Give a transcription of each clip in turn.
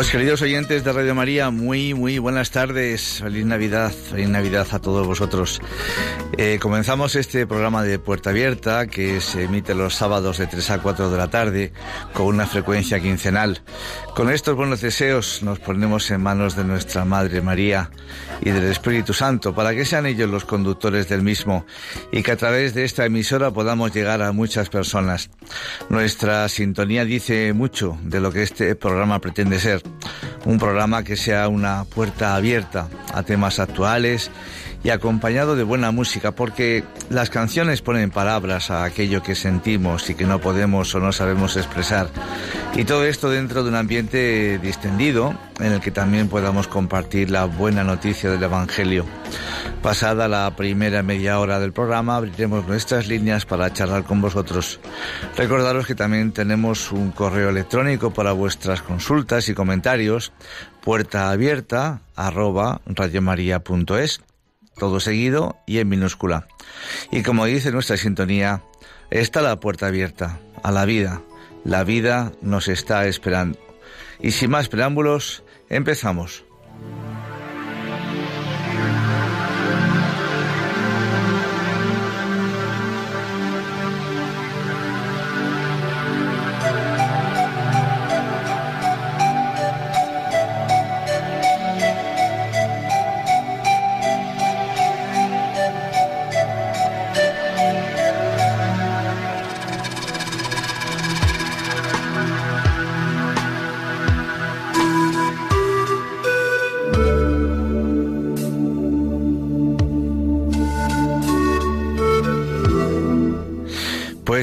Pues queridos oyentes de Radio María, muy, muy buenas tardes. Feliz Navidad, feliz Navidad a todos vosotros. Eh, comenzamos este programa de Puerta Abierta que se emite los sábados de 3 a 4 de la tarde con una frecuencia quincenal. Con estos buenos deseos nos ponemos en manos de nuestra Madre María y del Espíritu Santo para que sean ellos los conductores del mismo y que a través de esta emisora podamos llegar a muchas personas. Nuestra sintonía dice mucho de lo que este programa pretende ser un programa que sea una puerta abierta a temas actuales y acompañado de buena música, porque las canciones ponen palabras a aquello que sentimos y que no podemos o no sabemos expresar. Y todo esto dentro de un ambiente distendido en el que también podamos compartir la buena noticia del Evangelio. Pasada la primera media hora del programa, abriremos nuestras líneas para charlar con vosotros. Recordaros que también tenemos un correo electrónico para vuestras consultas y comentarios, puerta abierta arroba radiomaria.es todo seguido y en minúscula. Y como dice nuestra sintonía, está la puerta abierta a la vida. La vida nos está esperando. Y sin más preámbulos, empezamos.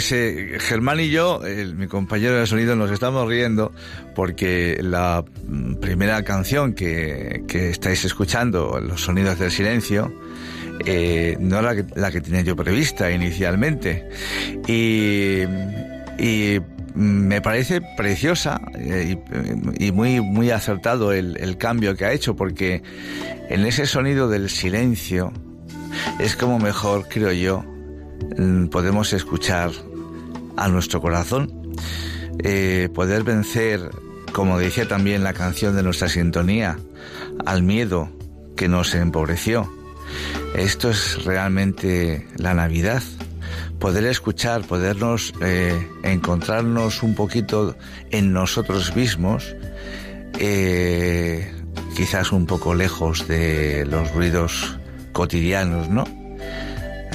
Pues Germán y yo, mi compañero de sonido, nos estamos riendo porque la primera canción que, estáis escuchando, Los Sonidos del Silencio, eh, no era la que, tenía yo prevista inicialmente. Y, me parece preciosa eh, y, muy, muy acertado el, el cambio que ha hecho porque en ese sonido del silencio es como mejor, creo yo, mm, podemos escuchar a nuestro corazón, eh, poder vencer, como decía también la canción de nuestra sintonía, al miedo que nos empobreció. Esto es realmente la Navidad. Poder escuchar, podernos eh, encontrarnos un poquito en nosotros mismos, eh, quizás un poco lejos de los ruidos cotidianos, ¿no?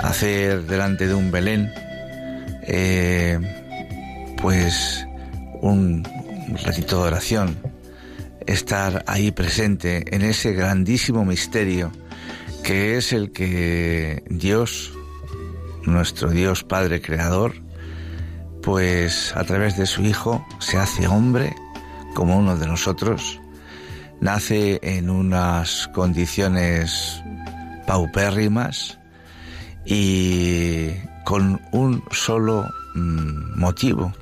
Hacer delante de un Belén eh, pues un ratito de oración, estar ahí presente en ese grandísimo misterio que es el que Dios, nuestro Dios Padre Creador, pues a través de su Hijo se hace hombre como uno de nosotros, nace en unas condiciones paupérrimas y con un solo mm, motivo,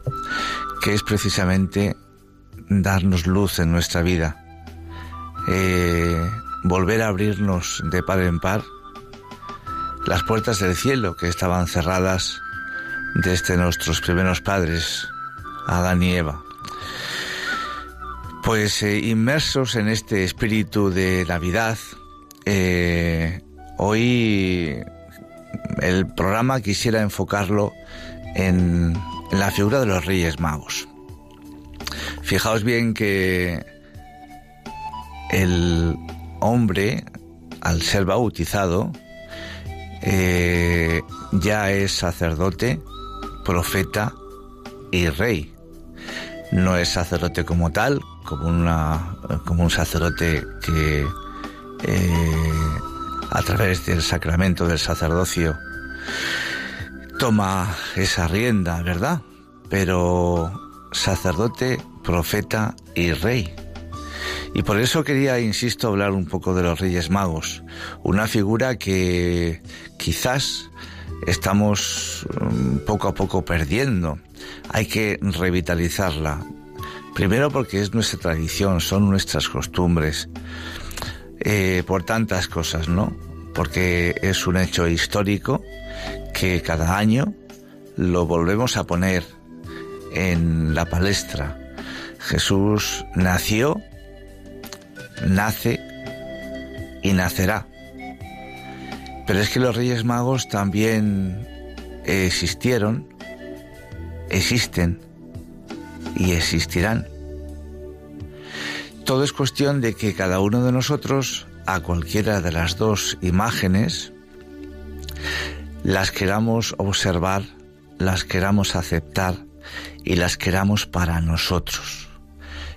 que es precisamente darnos luz en nuestra vida, eh, volver a abrirnos de par en par las puertas del cielo que estaban cerradas desde nuestros primeros padres, Adán y Eva. Pues eh, inmersos en este espíritu de Navidad, eh, hoy el programa quisiera enfocarlo en, la figura de los Reyes Magos. Fijaos bien que el hombre, al ser bautizado, eh, ya es sacerdote, profeta y rey. No es sacerdote como tal, como un sacerdote que eh, a través del sacramento del sacerdocio toma esa rienda, ¿verdad? Pero sacerdote, profeta y rey. Y por eso quería, insisto, hablar un poco de los Reyes Magos, una figura que quizás estamos mm, poco a poco perdiendo. Hay que revitalizarla. Primero porque es nuestra tradición, son nuestras costumbres, eh, por tantas cosas, ¿no? Porque es un hecho histórico que cada año lo volvemos a poner en la palestra. Jesús nació nace y nacerá. Pero es que los Reyes Magos también existieron, existen y existirán. Todo es cuestión de que cada uno de nosotros, a cualquiera de las dos imágenes, las queramos observar, las queramos aceptar y las queramos para nosotros.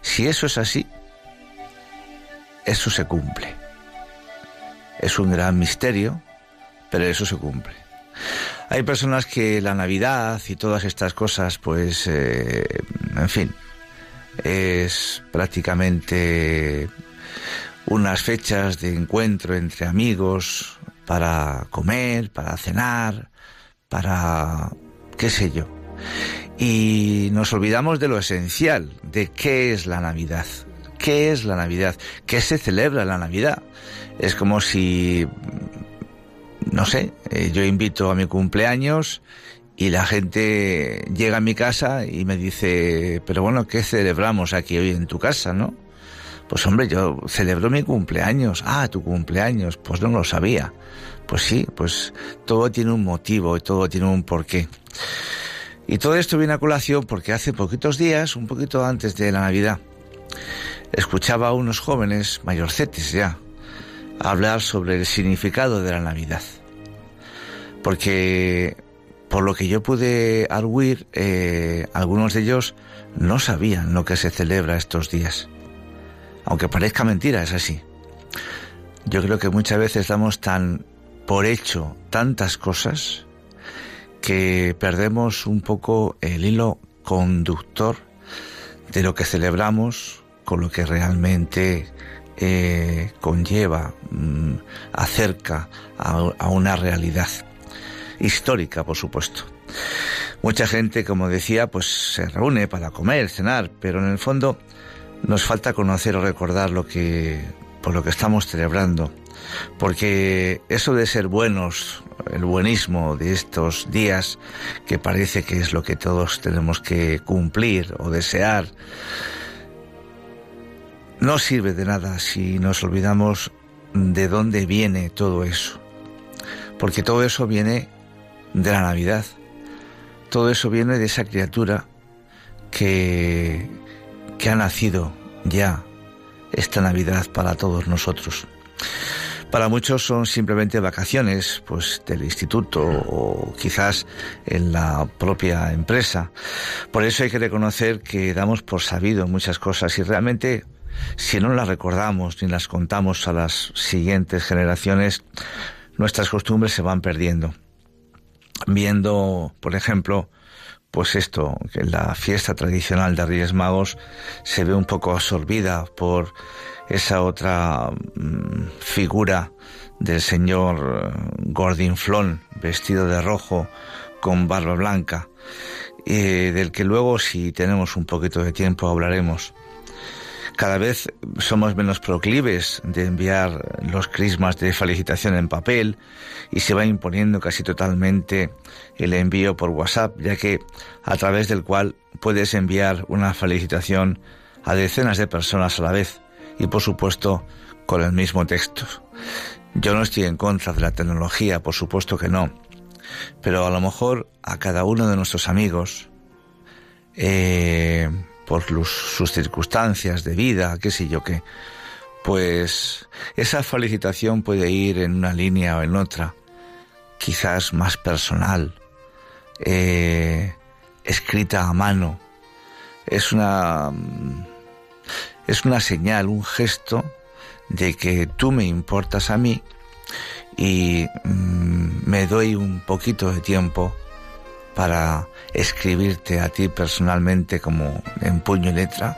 Si eso es así, eso se cumple. Es un gran misterio, pero eso se cumple. Hay personas que la Navidad y todas estas cosas, pues, eh, en fin, es prácticamente unas fechas de encuentro entre amigos para comer, para cenar, para qué sé yo. Y nos olvidamos de lo esencial, de qué es la Navidad, ¿Qué es la Navidad? ¿Qué se celebra la Navidad? Es como si, no sé, eh, yo invito a mi cumpleaños y la gente llega a mi casa y me dice, pero bueno, ¿qué celebramos aquí hoy en tu casa, no? Pues hombre, yo celebro mi cumpleaños. Ah, tu cumpleaños. Pues no lo sabía. Pues sí, pues todo tiene un motivo y todo tiene un porqué. Y todo esto viene a colación porque hace poquitos días, un poquito antes de la Navidad, escuchaba a unos jóvenes, mayorcetes ya, hablar sobre el significado de la Navidad. Porque, por lo que yo pude arguir, eh, algunos de ellos no sabían lo que se celebra estos días. Aunque parezca mentira, es así. Yo creo que muchas veces damos tan por hecho tantas cosas que perdemos un poco el hilo conductor de lo que celebramos con lo que realmente eh, conlleva, mm, acerca a, una realidad histórica, por supuesto. Mucha gente, como decía, pues se reúne para comer, cenar, pero en el fondo nos falta conocer o recordar lo que por lo que estamos celebrando, porque eso de ser buenos, el buenismo de estos días, que parece que es lo que todos tenemos que cumplir o desear, no sirve de nada si nos olvidamos de dónde viene todo eso. Porque todo eso viene de la Navidad. Todo eso viene de esa criatura que, que ha nacido ya esta Navidad para todos nosotros. Para muchos son simplemente vacaciones, pues del instituto o quizás en la propia empresa. Por eso hay que reconocer que damos por sabido muchas cosas y realmente si no las recordamos ni las contamos a las siguientes generaciones, nuestras costumbres se van perdiendo. Viendo, por ejemplo, pues esto, que la fiesta tradicional de Reyes Magos se ve un poco absorbida por esa otra mm, figura del señor eh, Gordon Flon, vestido de rojo con barba blanca, del que luego, si tenemos un poquito de tiempo, hablaremos. Cada vez somos menos proclives de enviar los crismas de felicitación en papel y se va imponiendo casi totalmente el envío por WhatsApp, ya que a través del cual puedes enviar una felicitación a decenas de personas a la vez y por supuesto con el mismo texto. Yo no estoy en contra de la tecnología, por supuesto que no, pero a lo mejor a cada uno de nuestros amigos, eh, por sus circunstancias de vida, qué sé yo qué, pues esa felicitación puede ir en una línea o en otra, quizás más personal, eh, escrita a mano. Es una es una señal, un gesto de que tú me importas a mí y mm, me doy un poquito de tiempo para escribirte a ti personalmente como en puño y letra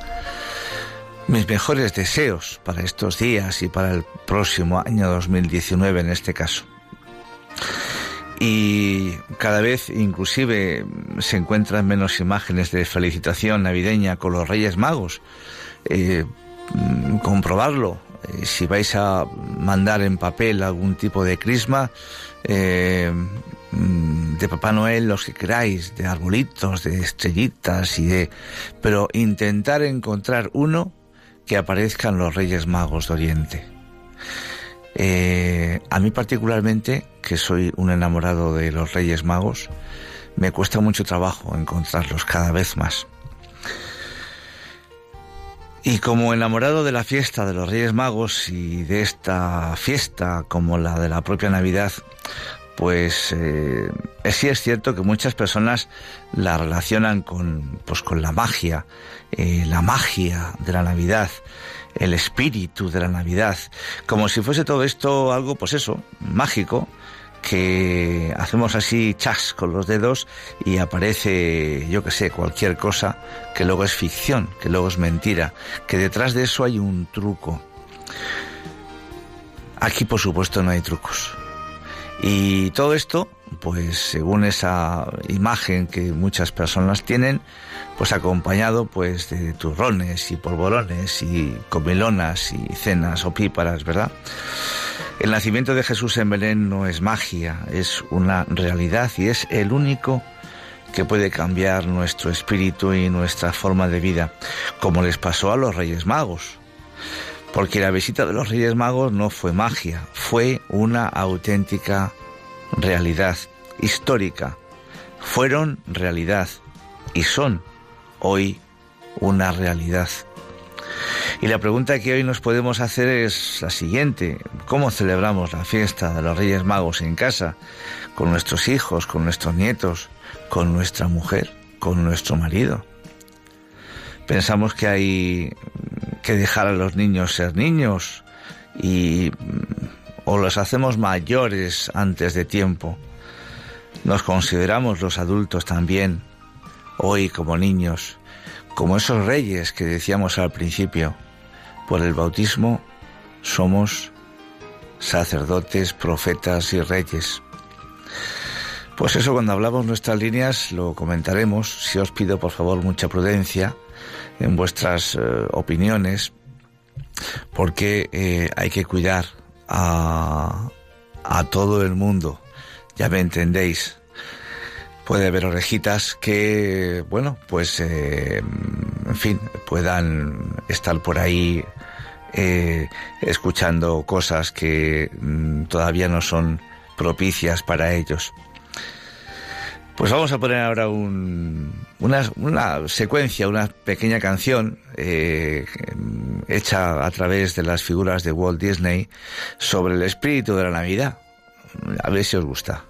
mis mejores deseos para estos días y para el próximo año 2019 en este caso. Y cada vez inclusive se encuentran menos imágenes de felicitación navideña con los Reyes Magos. Eh, comprobarlo. Eh, si vais a mandar en papel algún tipo de crisma, eh, de Papá Noel los que queráis, de arbolitos, de estrellitas y de... Pero intentar encontrar uno que aparezcan los Reyes Magos de Oriente. Eh, a mí particularmente, que soy un enamorado de los Reyes Magos, me cuesta mucho trabajo encontrarlos cada vez más. Y como enamorado de la fiesta de los Reyes Magos y de esta fiesta como la de la propia Navidad, pues eh, sí es cierto que muchas personas la relacionan con, pues, con la magia, eh, la magia de la Navidad, el espíritu de la Navidad, como si fuese todo esto algo, pues eso, mágico, que hacemos así chas con los dedos y aparece, yo que sé, cualquier cosa que luego es ficción, que luego es mentira, que detrás de eso hay un truco. Aquí, por supuesto, no hay trucos. Y todo esto, pues según esa imagen que muchas personas tienen, pues acompañado pues de turrones y polvorones y comilonas y cenas opíparas, ¿verdad? El nacimiento de Jesús en Belén no es magia, es una realidad y es el único que puede cambiar nuestro espíritu y nuestra forma de vida, como les pasó a los Reyes Magos porque la visita de los Reyes Magos no fue magia, fue una auténtica realidad histórica. Fueron realidad y son hoy una realidad. Y la pregunta que hoy nos podemos hacer es la siguiente. ¿Cómo celebramos la fiesta de los Reyes Magos en casa? Con nuestros hijos, con nuestros nietos, con nuestra mujer, con nuestro marido. Pensamos que hay que dejar a los niños ser niños y o los hacemos mayores antes de tiempo. Nos consideramos los adultos también, hoy como niños, como esos reyes que decíamos al principio. Por el bautismo somos sacerdotes, profetas y reyes. Pues eso cuando hablamos nuestras líneas lo comentaremos. Si os pido por favor mucha prudencia en vuestras eh, opiniones, porque eh, hay que cuidar a, todo el mundo. Ya me entendéis. Puede haber orejitas que, bueno, pues, eh, en fin, puedan estar por ahí escuchando cosas que mm, todavía no son propicias para ellos. Pues vamos a poner ahora un, una, una, secuencia, una pequeña canción eh, hecha a través de las figuras de Walt Disney sobre el espíritu de la Navidad. A ver si os gusta.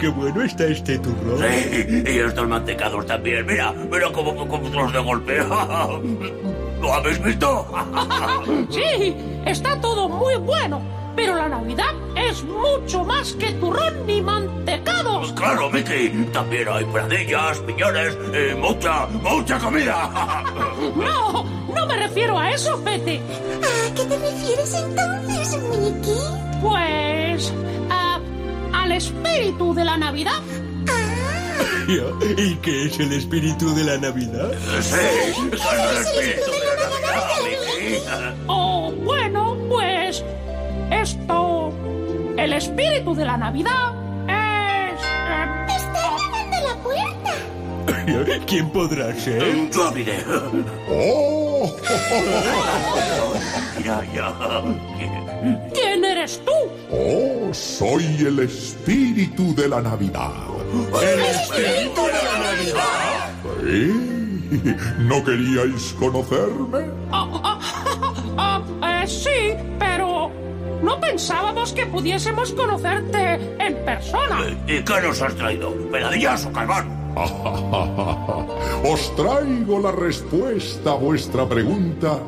Qué bueno está este turrón. Sí, y estos mantecados también. Mira, mira cómo, cómo los de golpe. ¿Lo habéis visto? Sí, está todo muy bueno. Pero la Navidad es mucho más que turrón ni mantecados. Claro, Mickey. También hay pradillas, piñones y mucha, mucha comida. No, no me refiero a eso, Pete. ¿A qué te refieres entonces, Mickey? Pues... a- al espíritu de la Navidad. ¿Y qué es el espíritu de la Navidad? Sí, con el espíritu de la Navidad. Oh, bueno, pues... esto... el espíritu de la Navidad es... eh, Está llamando a la puerta. ¿Quién podrá ser? Yo abriré. ¡Oh! Mira ya. ¿Quién eres tú? ¡Oh! Soy el espíritu de la Navidad. ¡El espíritu de la Navidad! ¿Eh? ¿No queríais conocerme? Ah, ah, ah, eh, sí, pero... no pensábamos que pudiésemos conocerte en persona. ¿Y qué nos has traído? ¿Peladillas o carbón? Os traigo la respuesta a vuestra pregunta.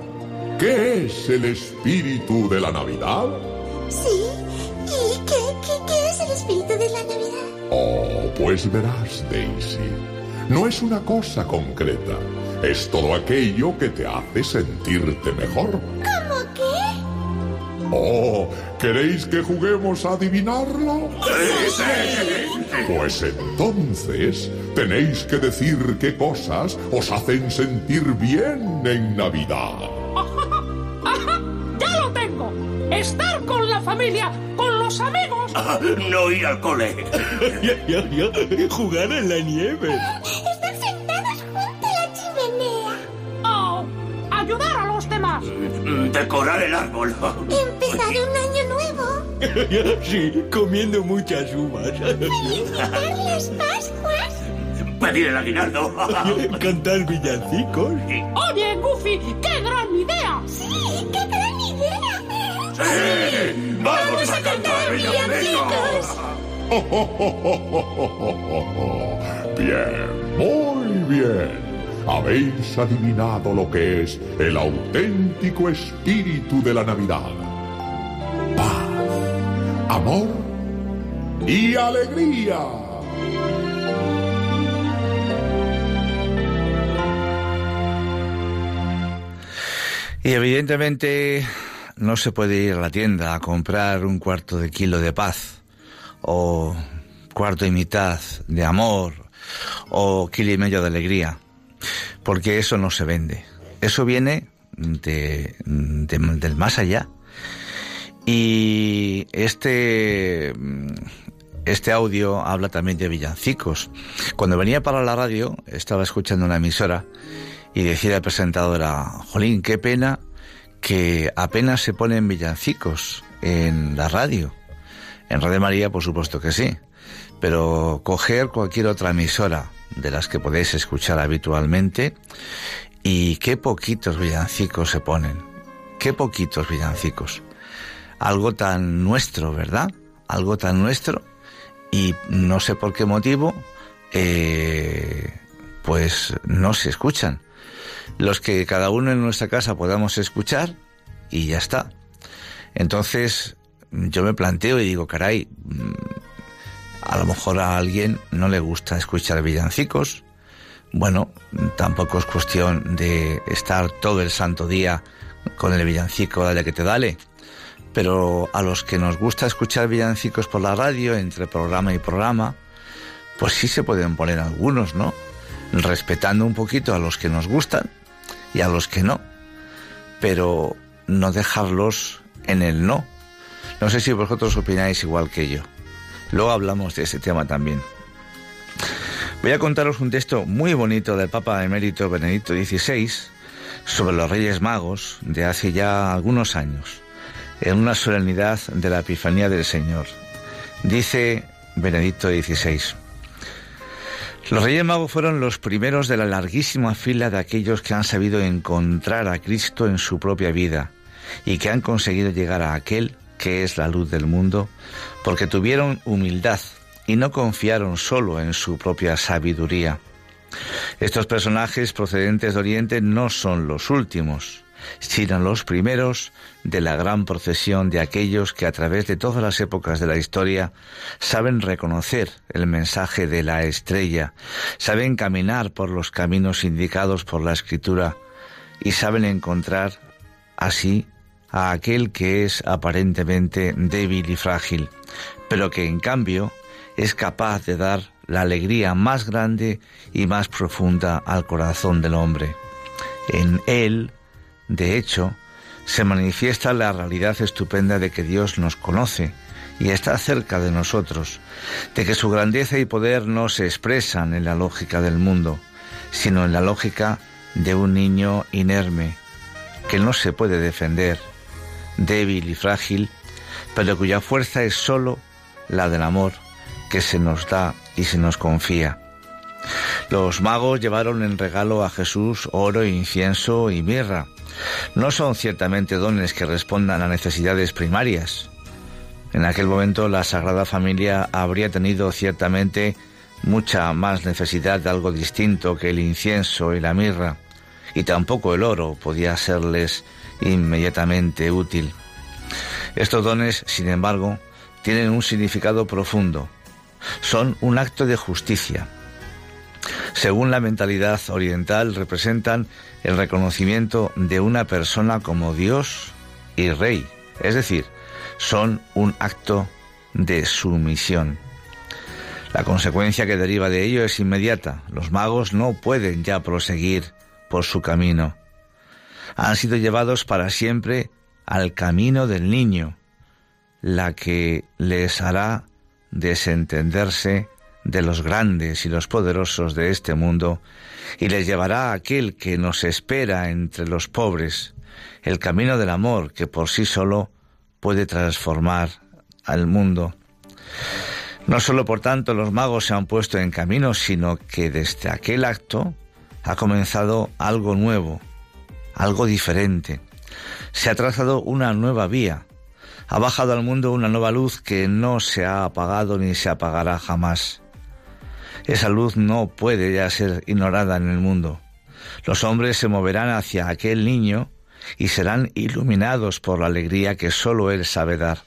¿Qué es el espíritu de la Navidad? Sí. ¿Y qué, qué, qué es el espíritu de la Navidad? Oh, pues verás, Daisy. No es una cosa concreta. Es todo aquello que te hace sentirte mejor. ¿Cómo qué? Oh, ¿queréis que juguemos a adivinarlo? Pues entonces tenéis que decir qué cosas os hacen sentir bien en Navidad. ¡Ajá! ¡Ya lo tengo! Estar con la familia, con los amigos. No ir al cole. Ya, ya, ya. Jugar en la nieve. Estar sentados junto a la chimenea. Oh, ayudar a los demás. Decorar el árbol. Empezar un año nuevo. Sí, comiendo muchas uvas. Celebrar las Pascuas. Pedir el aguinaldo. Cantar villancicos. Oye, Goofy, qué gran idea. Sí, qué gran idea. ¡Sí! ¡Vamos a cantar villancicos! Bien, muy bien. Habéis adivinado lo que es el auténtico espíritu de la Navidad. Paz, amor y alegría. Y evidentemente no se puede ir a la tienda a comprar un cuarto de kilo de paz o cuarto y mitad de amor o kilo y medio de alegría, porque eso no se vende. Eso viene de, de- del más allá. Y este, este audio habla también de villancicos. Cuando venía para la radio, estaba escuchando una emisora y decía la presentadora, Jolín, qué pena que apenas se ponen villancicos en la radio. En Radio María, por supuesto que sí. Pero coger cualquier otra emisora de las que podéis escuchar habitualmente y qué poquitos villancicos se ponen. Qué poquitos villancicos. Algo tan nuestro, ¿verdad? Algo tan nuestro. Y no sé por qué motivo, eh, pues no se escuchan. Los que cada uno en nuestra casa podamos escuchar y ya está. Entonces yo me planteo y digo, caray, mm, a lo mejor a alguien no le gusta escuchar villancicos. Bueno, tampoco es cuestión de estar todo el santo día con el villancico, dale que te dale. Pero a los que nos gusta escuchar villancicos por la radio, entre programa y programa, pues sí se pueden poner algunos, ¿no? Respetando un poquito a los que nos gustan y a los que no. Pero no dejarlos en el no. No sé si vosotros opináis igual que yo. Luego hablamos de ese tema también. Voy a contaros un texto muy bonito del Papa Emérito Benedicto XVI sobre los Reyes Magos de hace ya algunos años, en una solemnidad de la Epifanía del Señor. Dice Benedicto XVI, los Reyes Magos fueron los primeros de la larguísima fila de aquellos que han sabido encontrar a Cristo en su propia vida y que han conseguido llegar a aquel que es la luz del mundo, porque tuvieron humildad y no confiaron solo en su propia sabiduría. Estos personajes procedentes de Oriente no son los últimos, sino los primeros de la gran procesión de aquellos que a través de todas las épocas de la historia saben reconocer el mensaje de la estrella, saben caminar por los caminos indicados por la escritura y saben encontrar así a aquel que es aparentemente débil y frágil, pero que en cambio es capaz de dar la alegría más grande y más profunda al corazón del hombre. En él, de hecho, se manifiesta la realidad estupenda de que Dios nos conoce y está cerca de nosotros, de que su grandeza y poder no se expresan en la lógica del mundo, sino en la lógica de un niño inerme, que no se puede defender, débil y frágil, pero cuya fuerza es sólo la del amor que se nos da y se nos confía. Los magos llevaron en regalo a Jesús oro, incienso y mirra. No son ciertamente dones que respondan a necesidades primarias. En aquel momento la Sagrada Familia habría tenido ciertamente mucha más necesidad de algo distinto que el incienso y la mirra, y tampoco el oro podía serles inmediatamente útil. Estos dones, sin embargo, tienen un significado profundo. Son un acto de justicia. Según la mentalidad oriental, representan el reconocimiento de una persona como Dios y Rey, es decir, son un acto de sumisión. La consecuencia que deriva de ello es inmediata. Los magos no pueden ya proseguir por su camino. Han sido llevados para siempre al camino del niño, la que les hará desentenderse de los grandes y los poderosos de este mundo y les llevará a aquel que nos espera entre los pobres, el camino del amor que por sí solo puede transformar al mundo. No solo por tanto los magos se han puesto en camino, sino que desde aquel acto ha comenzado algo nuevo, algo diferente. Se ha trazado una nueva vía, ha bajado al mundo una nueva luz que no se ha apagado ni se apagará jamás. Esa luz no puede ya ser ignorada en el mundo. Los hombres se moverán hacia aquel niño y serán iluminados por la alegría que sólo Él sabe dar.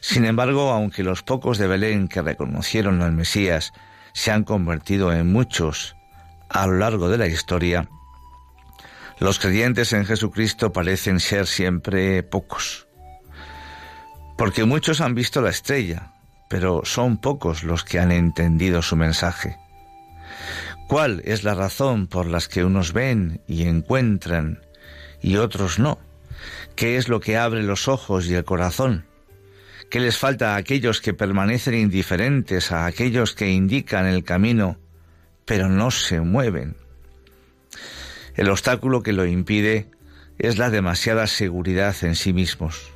Sin embargo, aunque los pocos de Belén que reconocieron al Mesías se han convertido en muchos a lo largo de la historia, los creyentes en Jesucristo parecen ser siempre pocos. Porque muchos han visto la estrella, pero son pocos los que han entendido su mensaje. ¿Cuál es la razón por las que unos ven y encuentran y otros no? ¿Qué es lo que abre los ojos y el corazón? ¿Qué les falta a aquellos que permanecen indiferentes, a aquellos que indican el camino, pero no se mueven? El obstáculo que lo impide es la demasiada seguridad en sí mismos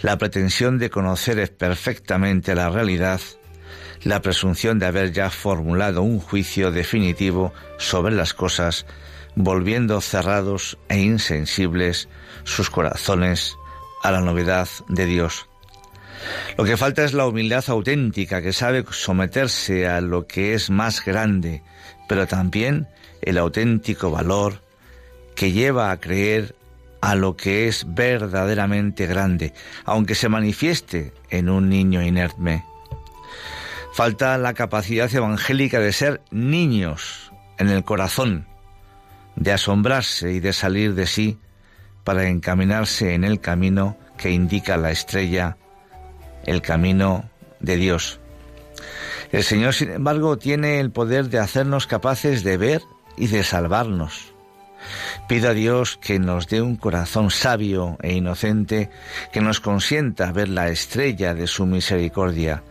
la pretensión de conocer perfectamente la realidad, la presunción de haber ya formulado un juicio definitivo sobre las cosas, volviendo cerrados e insensibles sus corazones a la novedad de Dios. Lo que falta es la humildad auténtica que sabe someterse a lo que es más grande, pero también el auténtico valor que lleva a creer a lo que es verdaderamente grande, aunque se manifieste en un niño inerme. Falta la capacidad evangélica de ser niños en el corazón, de asombrarse y de salir de sí para encaminarse en el camino que indica la estrella, el camino de Dios. El Señor, sin embargo, tiene el poder de hacernos capaces de ver y de salvarnos. Pido a Dios que nos dé un corazón sabio e inocente, que nos consienta ver la estrella de su misericordia,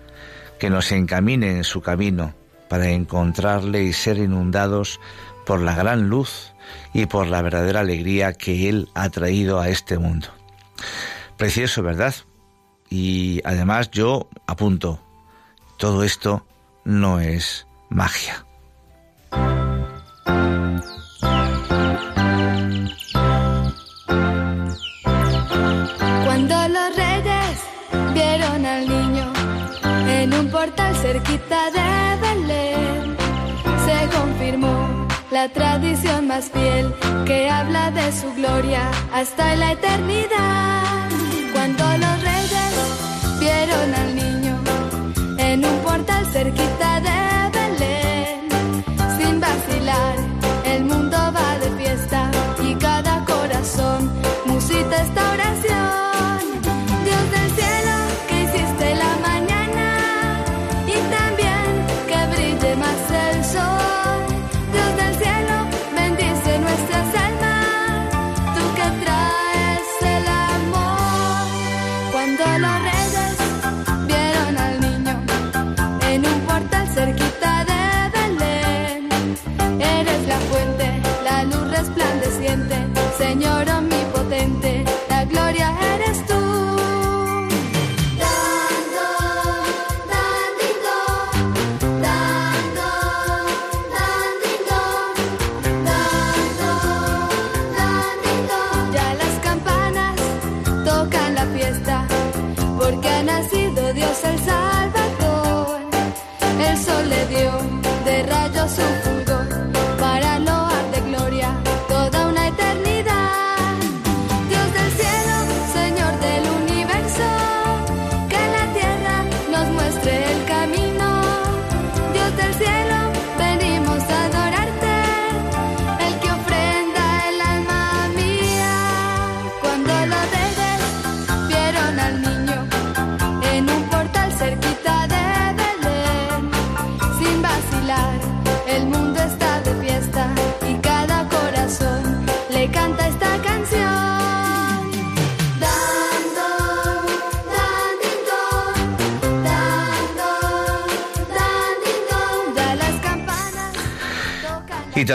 que nos encamine en su camino para encontrarle y ser inundados por la gran luz y por la verdadera alegría que Él ha traído a este mundo. Precioso, ¿verdad? Y además yo apunto, todo esto no es magia. Cerquita de Belén se confirmó la tradición más fiel que habla de su gloria hasta la eternidad. Cuando los reyes vieron al niño en un portal cerquita de Belén, Cuando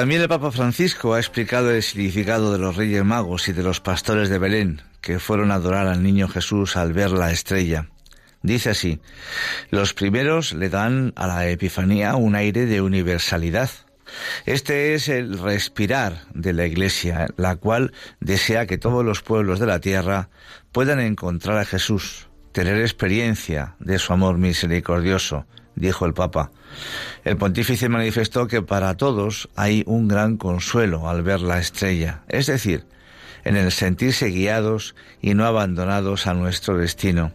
también el Papa Francisco ha explicado el significado de los Reyes Magos y de los pastores de Belén, que fueron a adorar al niño Jesús al ver la estrella. Dice así, los primeros le dan a la Epifanía un aire de universalidad. Este es el respirar de la Iglesia, la cual desea que todos los pueblos de la tierra puedan encontrar a Jesús, tener experiencia de su amor misericordioso, dijo el Papa. El pontífice manifestó que para todos hay un gran consuelo al ver la estrella, es decir, en el sentirse guiados y no abandonados a nuestro destino.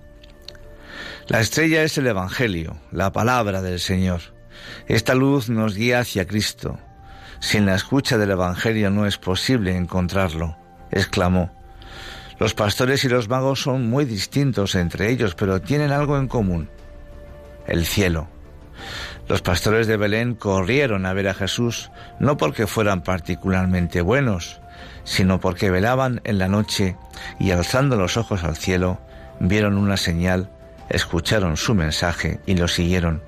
La estrella es el Evangelio, la palabra del Señor. Esta luz nos guía hacia Cristo. Sin la escucha del Evangelio no es posible encontrarlo, exclamó. Los pastores y los magos son muy distintos entre ellos, pero tienen algo en común, el cielo. Los pastores de Belén corrieron a ver a Jesús no porque fueran particularmente buenos, sino porque velaban en la noche y alzando los ojos al cielo, vieron una señal, escucharon su mensaje y lo siguieron.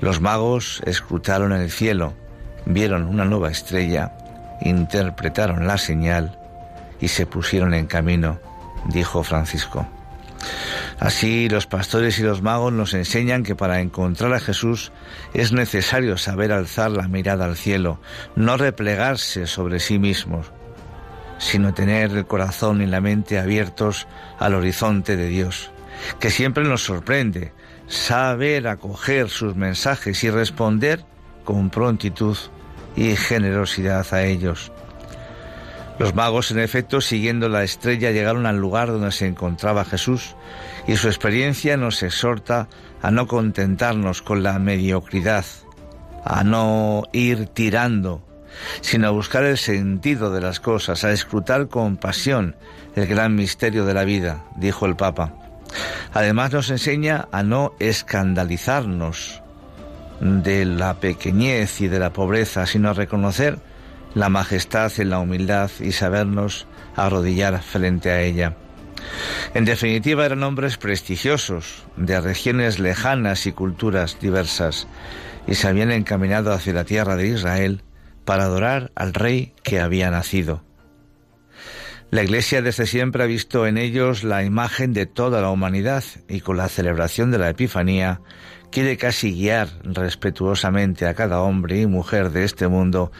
Los magos escrutaron el cielo, vieron una nueva estrella, interpretaron la señal y se pusieron en camino, dijo Francisco. Así los pastores y los magos nos enseñan que para encontrar a Jesús es necesario saber alzar la mirada al cielo, no replegarse sobre sí mismos, sino tener el corazón y la mente abiertos al horizonte de Dios, que siempre nos sorprende, saber acoger sus mensajes y responder con prontitud y generosidad a ellos. Los magos, en efecto, siguiendo la estrella, llegaron al lugar donde se encontraba Jesús y su experiencia nos exhorta a no contentarnos con la mediocridad, a no ir tirando, sino a buscar el sentido de las cosas, a escrutar con pasión el gran misterio de la vida, dijo el Papa. Además nos enseña a no escandalizarnos de la pequeñez y de la pobreza, sino a reconocer la majestad en la humildad y sabernos arrodillar frente a ella. En definitiva, eran hombres prestigiosos, de regiones lejanas y culturas diversas, y se habían encaminado hacia la tierra de Israel para adorar al rey que había nacido. La Iglesia desde siempre ha visto en ellos la imagen de toda la humanidad y con la celebración de la Epifanía quiere casi guiar respetuosamente a cada hombre y mujer de este mundo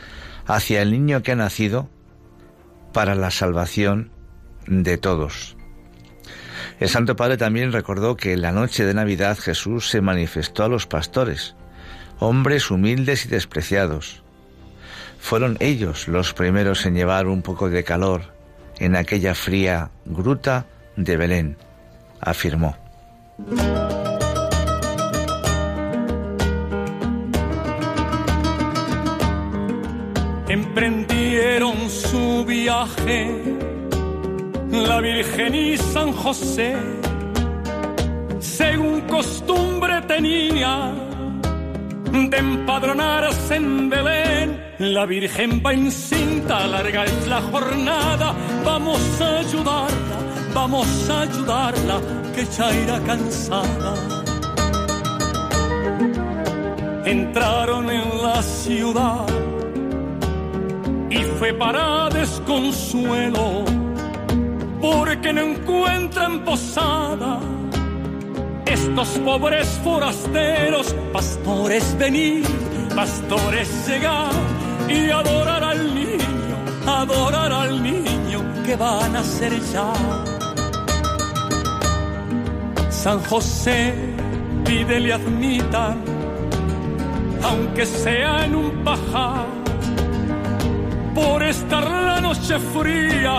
hacia el niño que ha nacido para la salvación de todos. El Santo Padre también recordó que en la noche de Navidad Jesús se manifestó a los pastores, hombres humildes y despreciados. Fueron ellos los primeros en llevar un poco de calor en aquella fría gruta de Belén, afirmó. La Virgen y San José, según costumbre tenía de empadronarse en Belén. La Virgen va en cinta, larga es la jornada, vamos a ayudarla, vamos a ayudarla, que ya irá cansada. Entraron en la ciudad y fue para desconsuelo, porque no encuentran posada estos pobres forasteros, pastores venir, pastores llegar y adorar al niño, adorar al niño que van a ser ya. San José pide le admitan, aunque sea en un pajar, estar la noche fría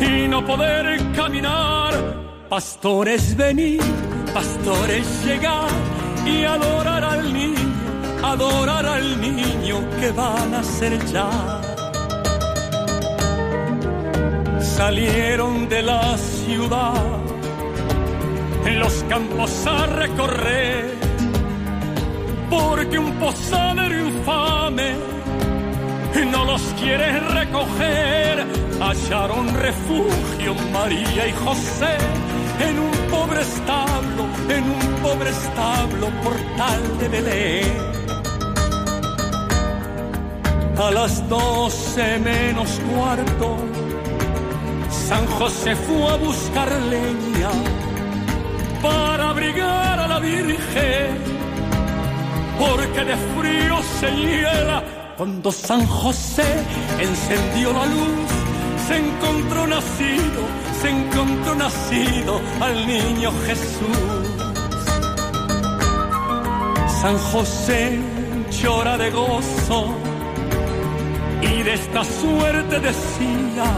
y no poder caminar Pastores venir, pastores llegar y adorar al niño, adorar al niño que van a ser ya. Salieron de la ciudad, en los campos a recorrer, porque un posadero infame no los quiere recoger. Hallaron refugio María y José en un pobre establo, en un pobre establo portal de Belén. A las doce menos cuarto, San José fue a buscar leña para abrigar a la Virgen, porque de frío se hiela. Cuando San José encendió la luz, se encontró nacido se encontró nacido al niño Jesús. San José llora de gozo y de esta suerte decía,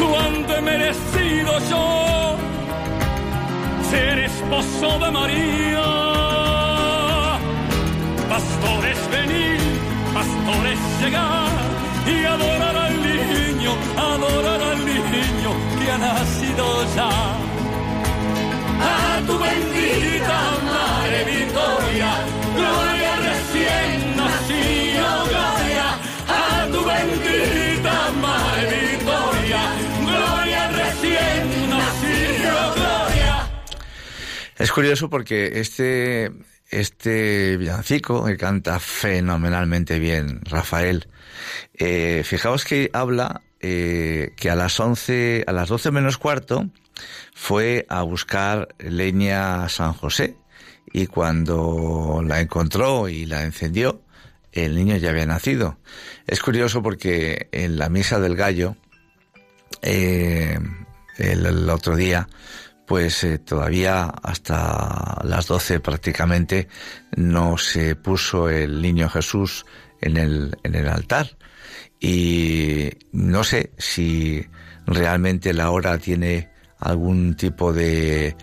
cuando he merecido yo ser esposo de María. Pastores venir, pastores llegar y adorar al niño, adorar al niño que ha nacido ya. A tu bendita Madre Victoria, gloria recién nacido, gloria. A tu bendita Madre Victoria, gloria recién nacido, gloria. Es curioso porque este este villancico que canta fenomenalmente bien Rafael. Eh, fijaos que habla eh, que a las 11, a las 12 menos cuarto, fue a buscar leña a San José y cuando la encontró y la encendió, el niño ya había nacido. Es curioso porque en la misa del gallo, eh, el, otro día, pues eh, todavía hasta las 12 prácticamente no se puso el niño Jesús en el, en el altar. Y no sé si realmente la hora tiene algún tipo de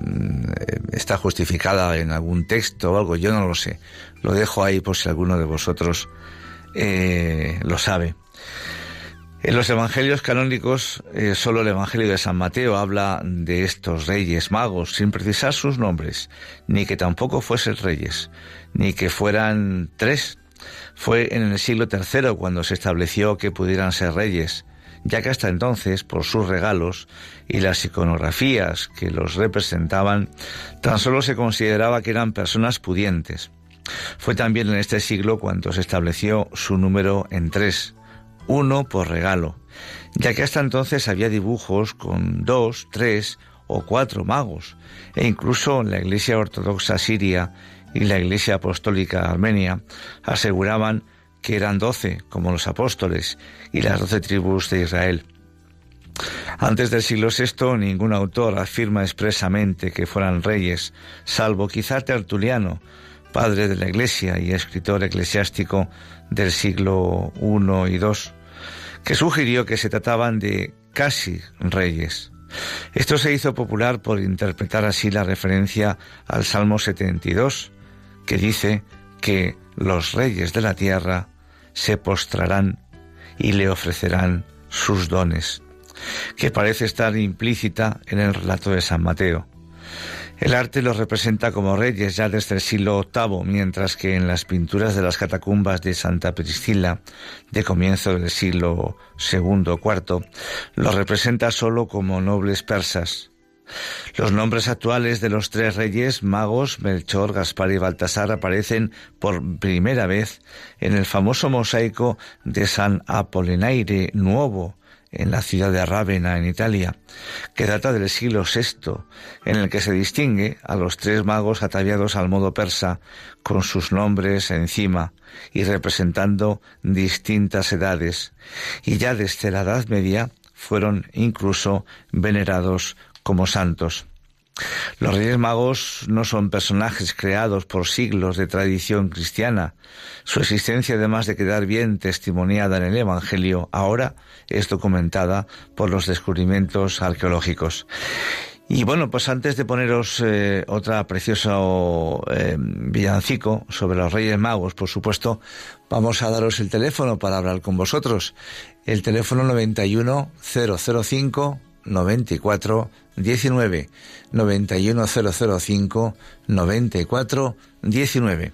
mm, está justificada en algún texto o algo, yo no lo sé. Lo dejo ahí por si alguno de vosotros eh, lo sabe. En los evangelios canónicos, eh, solo el Evangelio de San Mateo habla de estos reyes magos sin precisar sus nombres, ni que tampoco fuesen reyes, ni que fueran tres. Fue en el siglo III cuando se estableció que pudieran ser reyes, ya que hasta entonces, por sus regalos y las iconografías que los representaban, tan solo se consideraba que eran personas pudientes. Fue también en este siglo cuando se estableció su número en tres, uno por regalo, ya que hasta entonces había dibujos con dos, tres o cuatro magos, e incluso la Iglesia Ortodoxa Siria y la Iglesia Apostólica Armenia aseguraban que eran doce, como los apóstoles y las doce tribus de Israel. Antes del siglo VI, ningún autor afirma expresamente que fueran reyes, salvo quizá Tertuliano, padre de la Iglesia y escritor eclesiástico del siglo I y II, que sugirió que se trataban de casi reyes. Esto se hizo popular por interpretar así la referencia al Salmo 72, que dice que los reyes de la tierra se postrarán y le ofrecerán sus dones, que parece estar implícita en el relato de San Mateo. El arte los representa como reyes ya desde el siglo VIII, mientras que en las pinturas de las catacumbas de Santa Priscila, de comienzo del siglo II IV, los representa solo como nobles persas. Los nombres actuales de los tres reyes magos, Melchor, Gaspar y Baltasar, aparecen por primera vez en el famoso mosaico de San Apolinaire Nuovo, en la ciudad de Rávena, en Italia, que data del siglo VI, en el que se distingue a los tres magos ataviados al modo persa, con sus nombres encima y representando distintas edades, y ya desde la Edad Media fueron incluso venerados como santos. Los Reyes Magos no son personajes creados por siglos de tradición cristiana. Su existencia, además de quedar bien testimoniada en el Evangelio, ahora es documentada por los descubrimientos arqueológicos. Y bueno, pues antes de poneros eh, otra preciosa eh, villancico sobre los Reyes Magos, por supuesto, vamos a daros el teléfono para hablar con vosotros. El teléfono 91 005 94 19 91005 94 19.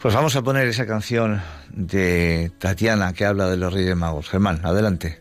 Pues vamos a poner esa canción de Tatiana que habla de los Reyes Magos. Germán, adelante.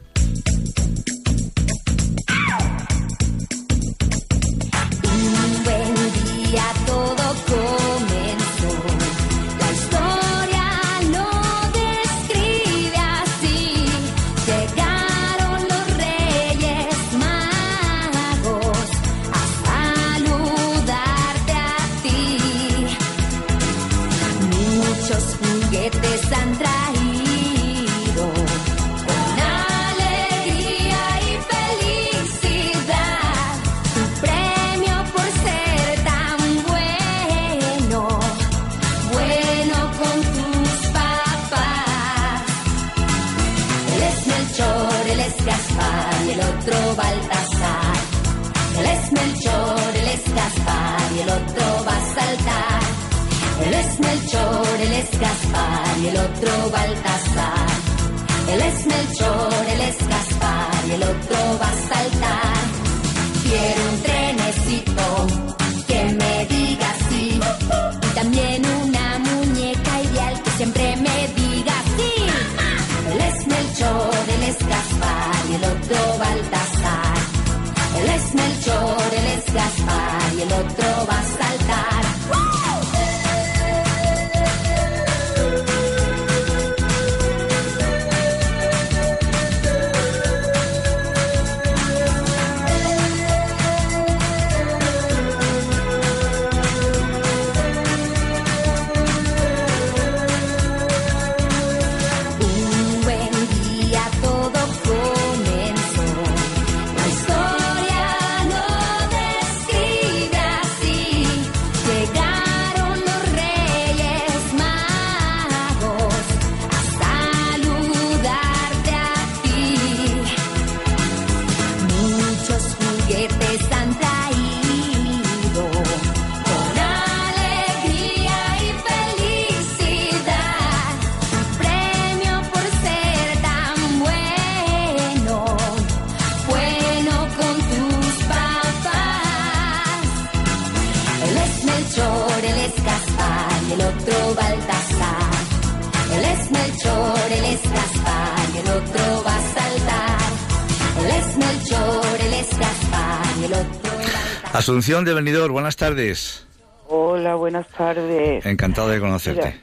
Asunción de Benidorm, buenas tardes. Hola, buenas tardes. Encantado de conocerte.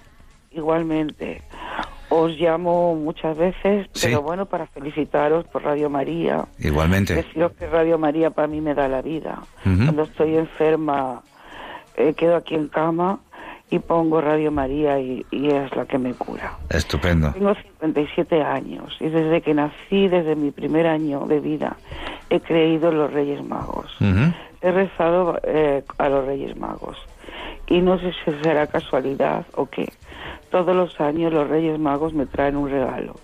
igualmente. Os llamo muchas veces, pero bueno, para felicitaros por Radio María. Igualmente. Deciros que Radio María para mí me da la vida. Cuando estoy enferma, eh, quedo aquí en cama y pongo Radio María y, es la que me cura. Estupendo. Tengo 57 años y desde que nací, desde mi primer año de vida, he creído en los Reyes Magos. He rezado eh, a los Reyes Magos y no sé si será casualidad o qué. Todos los años los Reyes Magos me traen un regalo.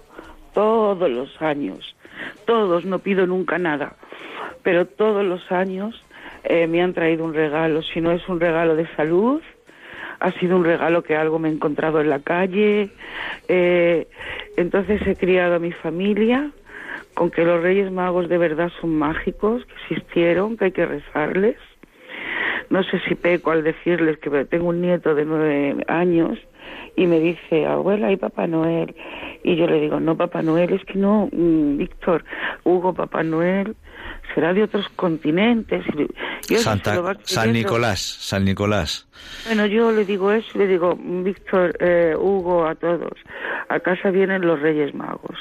Todos los años. Todos, no pido nunca nada. Pero todos los años eh, me han traído un regalo. Si no es un regalo de salud, ha sido un regalo que algo me he encontrado en la calle. Eh, entonces he criado a mi familia con que los Reyes Magos de verdad son mágicos, que existieron, que hay que rezarles. No sé si peco al decirles que tengo un nieto de nueve años y me dice, abuela, ¿y Papá Noel? Y yo le digo, no, Papá Noel, es que no, mm, Víctor, Hugo, Papá Noel, será de otros continentes. San Nicolás, San Nicolás. Bueno, yo le digo eso, le digo, Víctor, eh, Hugo, a todos, a casa vienen los Reyes Magos.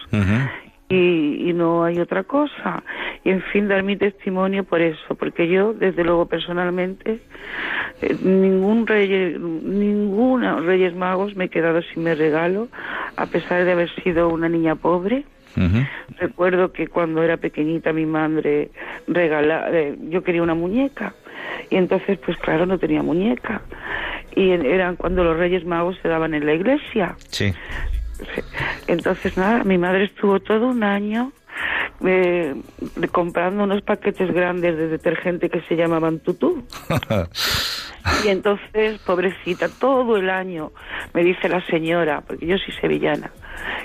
Y, y, no hay otra cosa. Y en fin, dar mi testimonio por eso, porque yo, desde luego, personalmente, eh, ningún rey, ninguna Reyes Magos me he quedado sin mi regalo, a pesar de haber sido una niña pobre Recuerdo que cuando era pequeñita mi madre regalaba, eh, yo quería una muñeca y entonces pues claro no tenía muñeca y eran cuando los Reyes Magos se daban en la iglesia. Sí. Entonces nada, mi madre estuvo todo un año eh, comprando unos paquetes grandes de detergente que se llamaban tutú. y entonces, pobrecita, todo el año, me dice la señora, porque yo soy sevillana,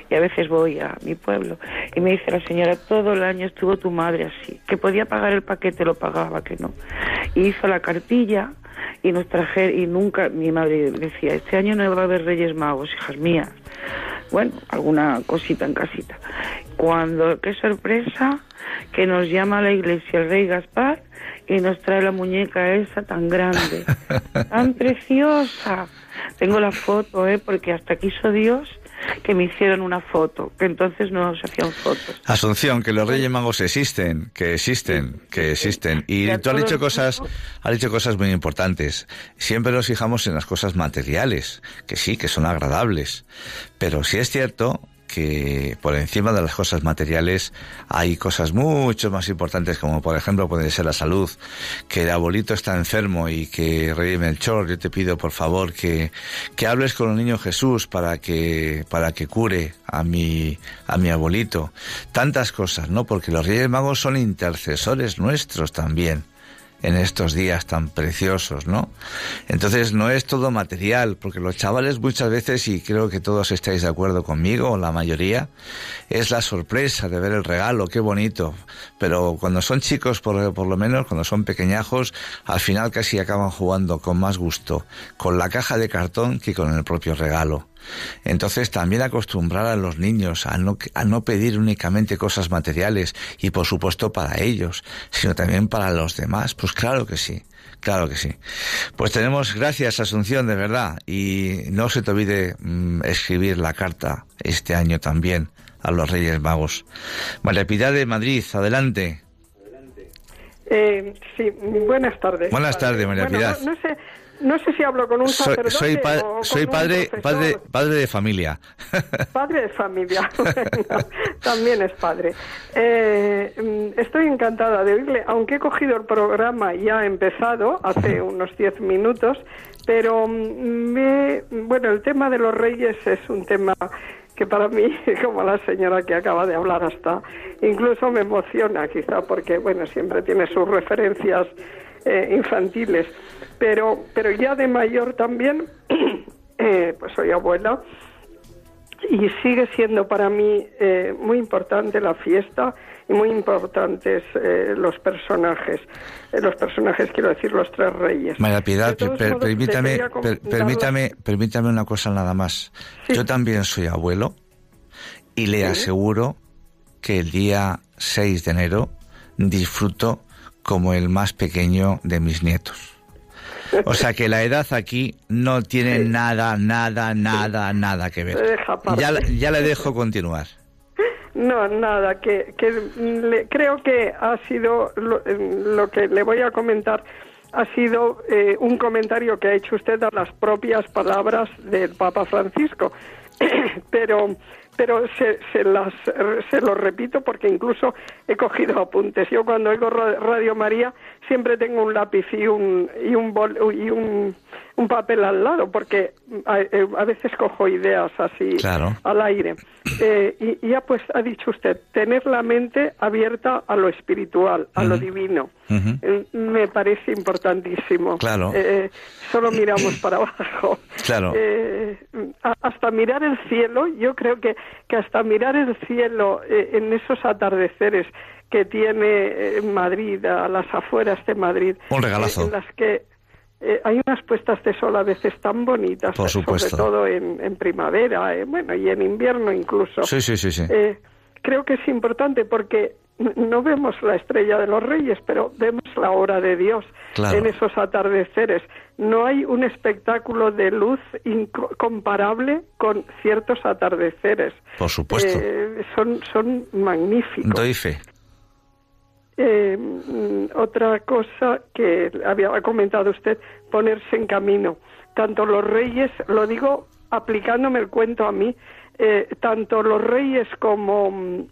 y a veces voy a mi pueblo, y me dice la señora, todo el año estuvo tu madre así, que podía pagar el paquete, lo pagaba, que no. Y hizo la cartilla y nos traje, y nunca, mi madre decía, este año no va a haber Reyes Magos, hijas mías. Bueno, alguna cosita en casita. Cuando, qué sorpresa, que nos llama a la iglesia el rey Gaspar y nos trae la muñeca esa tan grande, tan preciosa. Tengo la foto, ¿eh? porque hasta quiso Dios que me hicieron una foto, que entonces no se hacían fotos. Asunción, que los Reyes Magos existen, que existen, que existen. Y tú has dicho cosas, has dicho cosas muy importantes. Siempre nos fijamos en las cosas materiales, que sí, que son agradables. Pero si es cierto que por encima de las cosas materiales hay cosas mucho más importantes como por ejemplo puede ser la salud, que el abuelito está enfermo y que Rey Melchor, yo te pido por favor que, que hables con el niño Jesús para que, para que cure a mi, a mi abuelito. Tantas cosas, ¿no? Porque los Reyes Magos son intercesores nuestros también en estos días tan preciosos, ¿no? Entonces no es todo material, porque los chavales muchas veces, y creo que todos estáis de acuerdo conmigo, la mayoría, es la sorpresa de ver el regalo, qué bonito. Pero cuando son chicos, por, por lo menos, cuando son pequeñajos, al final casi acaban jugando con más gusto con la caja de cartón que con el propio regalo. Entonces también acostumbrar a los niños a no, a no pedir únicamente cosas materiales y por supuesto para ellos, sino también para los demás. Pues claro que sí. Claro que sí. Pues tenemos, gracias Asunción, de verdad. Y no se te olvide mm, escribir la carta este año también a los Reyes Magos. María Piedad de Madrid, adelante. Eh, sí, buenas tardes. Buenas tardes, María Piedad. no, sé, no sé si hablo con un sacerdote soy, soy padre, padre, padre de familia. Padre de familia, también es padre. Eh, estoy encantada de oírle, aunque he cogido el programa y ha empezado hace unos diez minutos, pero me, bueno, el tema de los reyes es un tema que para mí, como la señora que acaba de hablar hasta, incluso me emociona quizá porque, bueno, siempre tiene sus referencias eh, infantiles pero, pero ya de mayor también, eh, pues soy abuela y sigue siendo para mí eh, muy importante la fiesta y muy importantes eh, los personajes, los personajes quiero decir los tres reyes. María Piedad, permítame, permítame, permítame una cosa nada más. Yo también soy abuelo y le aseguro que el día 6 de enero disfruto como el más pequeño de mis nietos. O sea que la edad aquí no tiene nada, nada, nada, nada que ver. Ya, ya le dejo continuar. No, nada, que, creo que ha sido lo, que le voy a comentar ha sido eh, un comentario que ha hecho usted a las propias palabras del Papa Francisco. pero pero se, se, las, se lo repito porque incluso he cogido apuntes. Yo cuando oigo Radio María siempre tengo un lápiz y un, y un, y un, un papel al lado porque a, eh, veces cojo ideas así al aire. Eh, y, ya pues ha dicho usted, tener la mente abierta a lo espiritual, a lo divino. Eh, me parece importantísimo. Claro. solo miramos para abajo. Claro. hasta mirar el cielo, yo creo que, que hasta mirar el cielo en esos atardeceres que tiene Madrid, a las afueras de Madrid. Un regalazo. En las que eh, hay unas puestas de sol a veces tan bonitas, sobre todo en, primavera, eh, bueno, y en invierno incluso. Sí, sí, sí. sí. Eh, creo que es importante porque no vemos la estrella de los reyes, pero vemos la obra de Dios en esos atardeceres. No hay un espectáculo de luz comparable con ciertos atardeceres. Por supuesto. son, son magníficos. Doy fe. Eh, otra cosa que había comentado usted, ponerse en camino. Tanto los reyes, lo digo aplicándome el cuento a mí, eh, tanto los reyes como,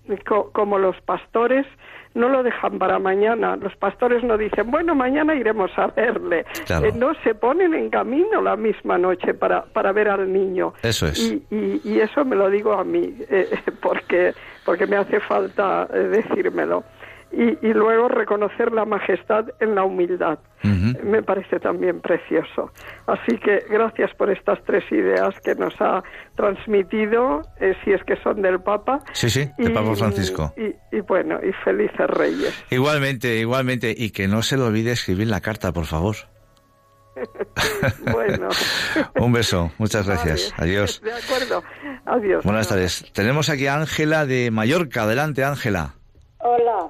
como los pastores no lo dejan para mañana. Los pastores no dicen, bueno, mañana iremos a verle. Eh, no, se ponen en camino la misma noche para, para ver al niño. Eso es. Y, y, eso me lo digo a mí, eh, porque, porque me hace falta decírmelo y, luego reconocer la majestad en la humildad. Me parece también precioso. Así que gracias por estas tres ideas que nos ha transmitido, eh, si es que son del Papa. Sí, sí, del Papa Francisco. Y, bueno, y felices reyes. Igualmente, igualmente, y que no se le olvide escribir la carta, por favor. bueno. Un beso, muchas gracias. Adiós. De acuerdo, adiós. Buenas tardes. Tenemos aquí a Ángela de Mallorca. Adelante, Ángela. Hola,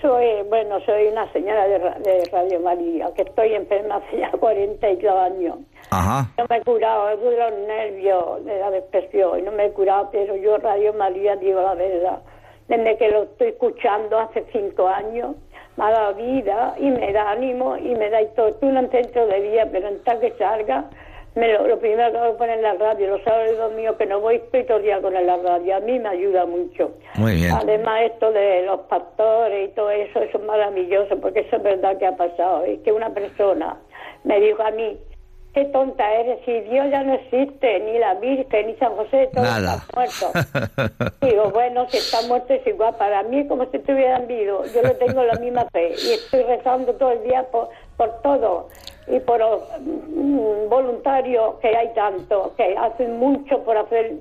soy, bueno, soy una señora de, Radio María, que estoy enferma hace ya 42 años. Ajá. No me he curado, he curado los nervios de la depresión, no me he curado, pero yo Radio María digo la verdad. Desde que lo estoy escuchando hace cinco años, me ha dado vida y me da ánimo y me da y todo. Tú un centro de día, pero en tal que salga, lo, primero que voy a poner en la radio, los sábados míos que no voy, estoy todo el día con la radio. A mí me ayuda mucho. Muy bien. Además, esto de los pastores y todo eso, eso es maravilloso, porque eso es verdad que ha pasado. Es que una persona me dijo a mí, qué tonta eres, si Dios ya no existe, ni la Virgen, ni San José, todos Nada. están muertos. Digo, bueno, si están muertos es igual, para mí como si estuvieran vivos, yo le tengo la misma fe y estoy rezando todo el día por, por todo y por los mm, voluntarios que hay tanto, que hacen mucho por hacer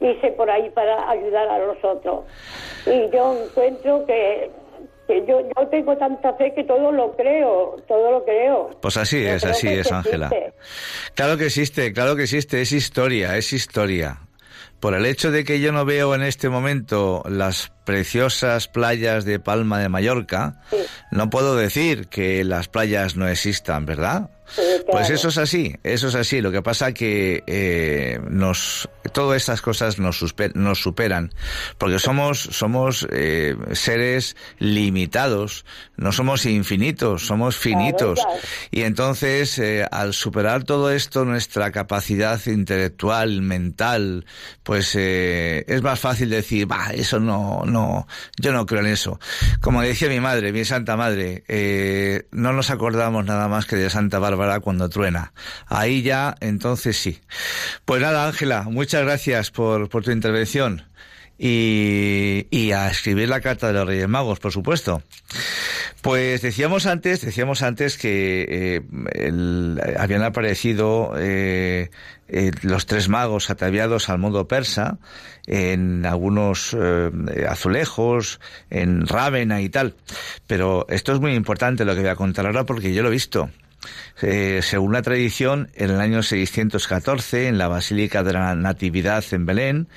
irse por ahí para ayudar a los otros. Y yo encuentro que, yo, yo tengo tanta fe que todo lo creo, todo lo creo. Pues así es, así es, Ángela. Claro que existe, claro que existe, es historia, es historia. Por el hecho de que yo no veo en este momento las preciosas playas de Palma de Mallorca, no puedo decir que las playas no existan, ¿verdad? Pues eso es así, eso es así. Lo que pasa que eh, nos, todas estas cosas nos, nos superan, porque somos, somos eh, seres limitados, no somos infinitos, somos finitos. Y entonces, eh, al superar todo esto, nuestra capacidad intelectual, mental, pues es más fácil decir, bah, eso no, no, yo no creo en eso. Como decía mi madre, mi santa madre, no nos acordamos nada más que de Santa Bárbara cuando truena. Ahí ya, entonces sí. Pues nada, Ángela, muchas gracias por, por tu intervención. Y, a escribir la carta de los Reyes Magos, por supuesto. Pues decíamos antes, decíamos antes que eh, habían aparecido eh, eh, los tres magos ataviados al modo persa en algunos azulejos, en Rávena y tal. Pero esto es muy importante lo que voy a contar ahora porque yo lo he visto. Eh, según la tradición, en el año 614, en la Basílica de la Natividad en Belén,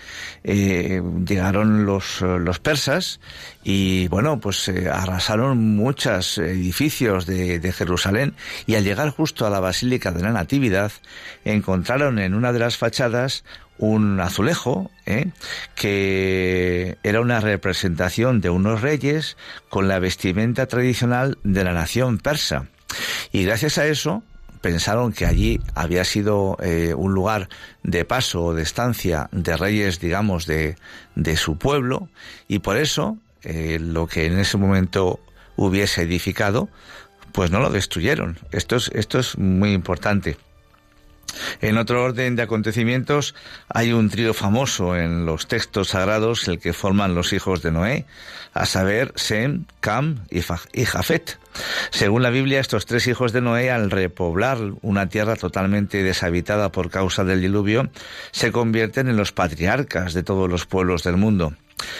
eh, llegaron los, persas y, bueno, pues eh, arrasaron muchos edificios de, Jerusalén y al llegar justo a la Basílica de la Natividad, encontraron en una de las fachadas un azulejo que era una representación de unos reyes con la vestimenta tradicional de la nación persa. Y gracias a eso pensaron que allí había sido eh, un lugar de paso o de estancia de reyes, digamos, de, de su pueblo, y por eso eh, lo que en ese momento hubiese edificado, pues no lo destruyeron. Esto es, esto es muy importante. En otro orden de acontecimientos hay un trío famoso en los textos sagrados, el que forman los hijos de Noé, a saber Sem, Cam y Jafet. Según la Biblia, estos tres hijos de Noé, al repoblar una tierra totalmente deshabitada por causa del diluvio, se convierten en los patriarcas de todos los pueblos del mundo.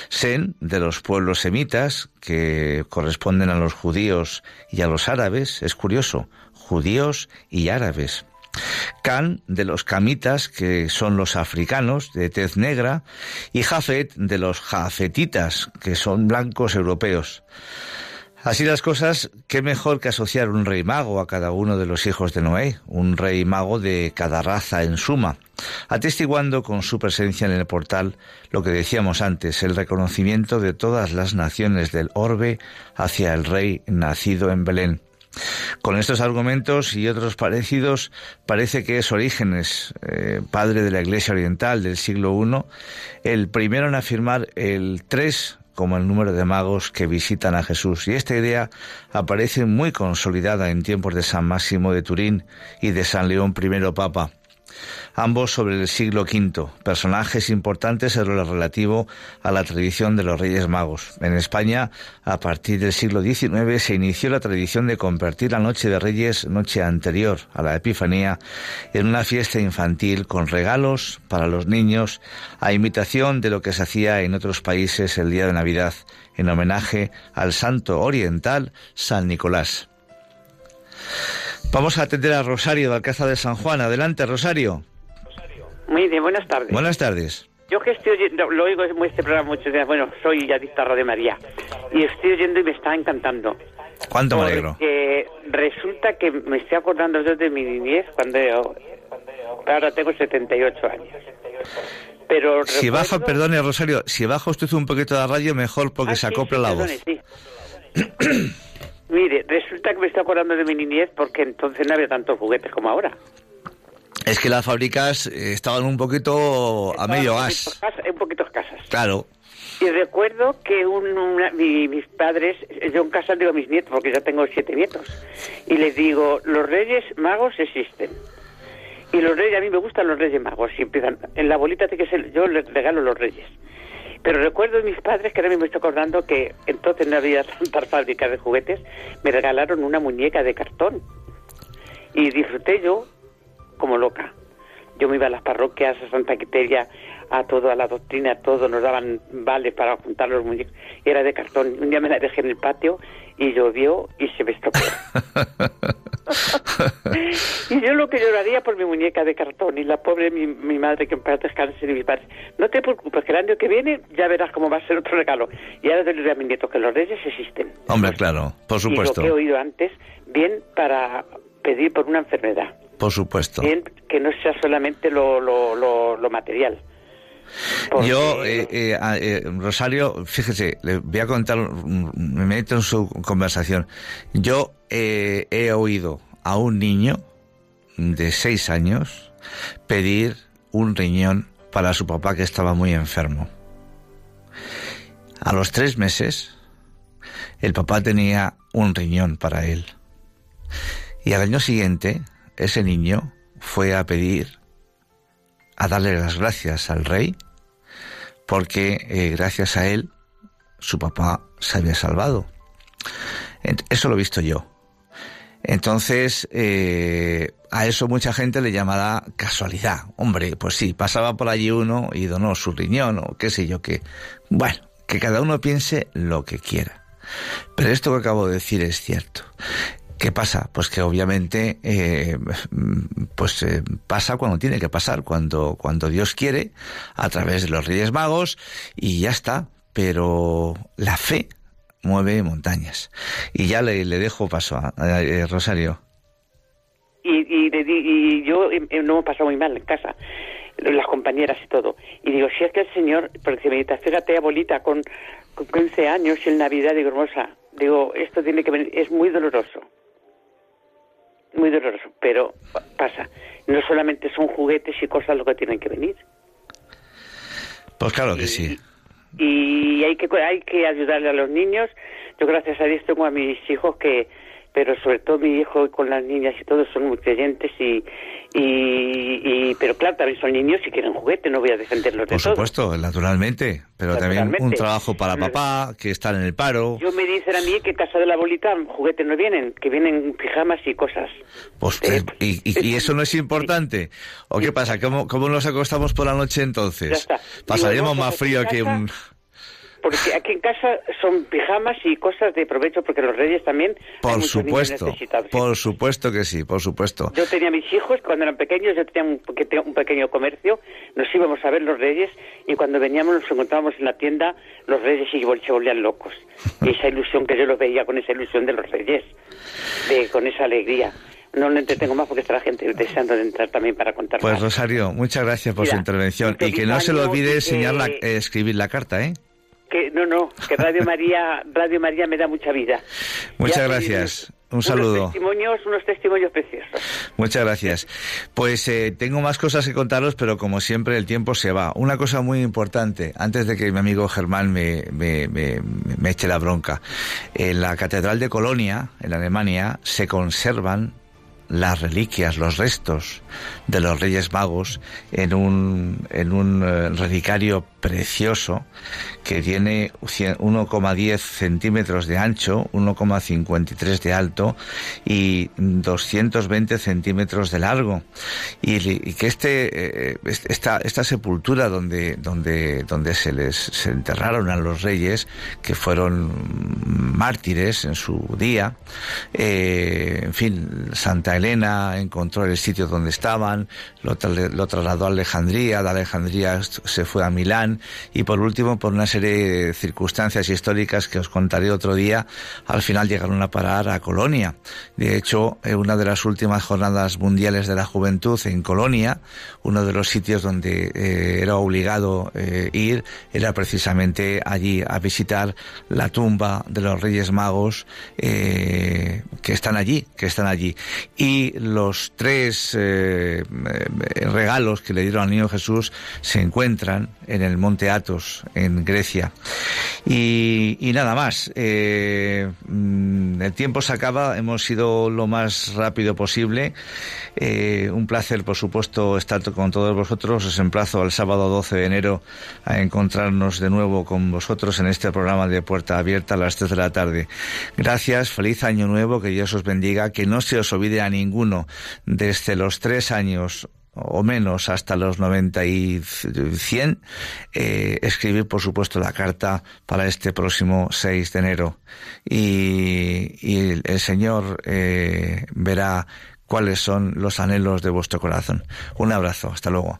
Sem, de los pueblos semitas, que corresponden a los judíos y a los árabes, es curioso, judíos y árabes. Can de los camitas, que son los africanos de tez negra, y Jafet de los jafetitas, que son blancos europeos. Así las cosas, qué mejor que asociar un rey mago a cada uno de los hijos de Noé, un rey mago de cada raza en suma, atestiguando con su presencia en el portal lo que decíamos antes, el reconocimiento de todas las naciones del orbe hacia el rey nacido en Belén. Con estos argumentos y otros parecidos, parece que es Orígenes, eh, padre de la Iglesia Oriental del siglo I, el primero en afirmar el tres como el número de magos que visitan a Jesús. Y esta idea aparece muy consolidada en tiempos de San Máximo de Turín y de San León I Papa ambos sobre el siglo V, personajes importantes en lo relativo a la tradición de los Reyes Magos. En España, a partir del siglo XIX, se inició la tradición de convertir la Noche de Reyes, noche anterior a la Epifanía, en una fiesta infantil con regalos para los niños, a imitación de lo que se hacía en otros países el día de Navidad, en homenaje al santo oriental San Nicolás. Vamos a atender a Rosario de Alcázar de San Juan. Adelante, Rosario. Muy bien, buenas tardes. Buenas tardes. Yo que estoy oyendo, lo oigo en este programa muchos días, bueno, soy adicta a de María, y estoy oyendo y me está encantando. ¿Cuánto me alegro? Porque resulta que me estoy acordando yo de mi niñez cuando yo, ahora tengo 78 años. Pero si baja, perdone Rosario, si baja usted un poquito de radio, mejor porque ah, se acopla la voz. Sí. Mire, resulta que me estoy acordando de mi niñez porque entonces no había tantos juguetes como ahora. Es que las fábricas eh, estaban un poquito a medio gas. Un poquito escasas. Claro. Y recuerdo que mis padres, yo en casa digo a mis nietos, porque ya tengo siete nietos, y les digo, los reyes magos existen. Y los reyes, a mí me gustan los reyes magos, y empiezan, en la bolita de que yo les regalo los reyes. Pero recuerdo de mis padres, que ahora mismo estoy acordando que entonces no había tantas fábricas de juguetes, me regalaron una muñeca de cartón. Y disfruté yo como loca. Yo me iba a las parroquias, a Santa Quiteria, a todo, a la doctrina, a todo, nos daban vales para juntar los muñecos. Y era de cartón. Un día me la dejé en el patio y llovió y se me estropeó. y yo lo que lloraría por mi muñeca de cartón y la pobre mi, mi madre que en paz descanse y mis padres. No te preocupes, que el año que viene ya verás cómo va a ser otro regalo. Y ahora te diré a mi nieto que los reyes existen. Hombre, claro, por supuesto. Y lo que he oído antes, bien para pedir por una enfermedad. Por supuesto. Bien, que no sea solamente lo, lo, lo, material. Yo, eh, eh, eh, Rosario, fíjese, le voy a contar, me meto en su conversación. Yo he oído a un niño de seis años pedir un riñón para su papá que estaba muy enfermo. A los tres meses, el papá tenía un riñón para él. Y al año siguiente, ese niño fue a pedir, a darle las gracias al rey, porque eh, gracias a él su papá se había salvado. Eso lo he visto yo. Entonces, eh, a eso mucha gente le llamará casualidad. Hombre, pues sí, pasaba por allí uno y donó su riñón o qué sé yo qué. Bueno, que cada uno piense lo que quiera. Pero esto que acabo de decir es cierto. ¿Qué pasa? Pues que obviamente eh, pues eh, pasa cuando tiene que pasar, cuando, cuando Dios quiere, a través de los Reyes Magos, y ya está. Pero la fe mueve montañas. Y ya le, le dejo paso a, Rosario. Y, y, y yo no me pasado muy mal en casa, las compañeras y todo. Y digo, si es que el Señor, porque me dice, fíjate, abuelita, con, con 15 años y en Navidad, digo, hermosa, digo, esto tiene que venir, es muy doloroso muy doloroso, pero pasa. No solamente son juguetes y cosas lo que tienen que venir. Pues claro que sí. Y hay que hay que ayudarle a los niños. Yo gracias a Dios tengo a mis hijos que pero sobre todo mi hijo con las niñas y todos son muy creyentes y, y, pero claro también son niños y quieren juguete no voy a defenderlos de por supuesto naturalmente pero también un trabajo para papá que están en el paro. Yo me dicen a mí que casa de la bolita juguetes no vienen que vienen pijamas y cosas. Pues eh, y, y, eso no es importante. O qué pasa cómo, cómo nos acostamos por la noche entonces pasaríamos más frío que un porque aquí en casa son pijamas y cosas de provecho, porque los reyes también. Por supuesto, por supuesto que sí, por supuesto. Yo tenía mis hijos, cuando eran pequeños, yo tenía un, pequeño comercio, nos íbamos a ver los reyes y cuando veníamos nos encontrábamos en la tienda los reyes y se volvían locos. Y esa ilusión que yo los veía con esa ilusión de los reyes, de, con esa alegría. No lo entretengo más porque está la gente deseando de entrar también para contar Pues Rosario, muchas gracias por su intervención y que no se le olvide enseñar la, eh, escribir la carta, ¿eh? Que no, no, que Radio María, Radio María me da mucha vida. Muchas gracias. Un saludo. Unos testimonios, unos testimonios preciosos. Muchas gracias. Pues eh, tengo más cosas que contaros, pero como siempre el tiempo se va. Una cosa muy importante, antes de que mi amigo Germán me, me, me, me eche la bronca. En la Catedral de Colonia, en Alemania, se conservan las reliquias, los restos de los Reyes Magos en un, en un eh, relicario precioso que tiene 1,10 centímetros de ancho, 1,53 de alto y 220 centímetros de largo. Y, que este, eh, esta, esta sepultura donde, donde, donde se les se enterraron a los reyes, que fueron mártires en su día, eh, en fin, Santa Elena encontró el sitio donde estaban, lo, trasladó a Alejandría, de Alejandría se fue a Milán y por último, por una serie de circunstancias históricas que os contaré otro día, al final llegaron a parar a Colonia. De hecho, en una de las últimas jornadas mundiales de la juventud en Colonia, uno de los sitios donde eh, era obligado eh, ir era precisamente allí a visitar la tumba de los Reyes Magos eh, que están allí, que están allí. Y los tres regalos que le dieron al niño Jesús se encuentran en el monte Athos, en Grecia. Y, nada más. Eh, mm, el tiempo se acaba, hemos sido lo más rápido posible. Eh, un placer, por supuesto, estar con todos vosotros. Os emplazo al sábado 12 de enero a encontrarnos de nuevo con vosotros en este programa de Puerta Abierta a las 3 de la tarde. Gracias, feliz año nuevo, que Dios os bendiga, que no se os olvide a ninguno desde los tres años o menos hasta los 90 y 100, eh, escribir por supuesto la carta para este próximo 6 de enero y, el Señor eh, verá cuáles son los anhelos de vuestro corazón. Un abrazo, hasta luego.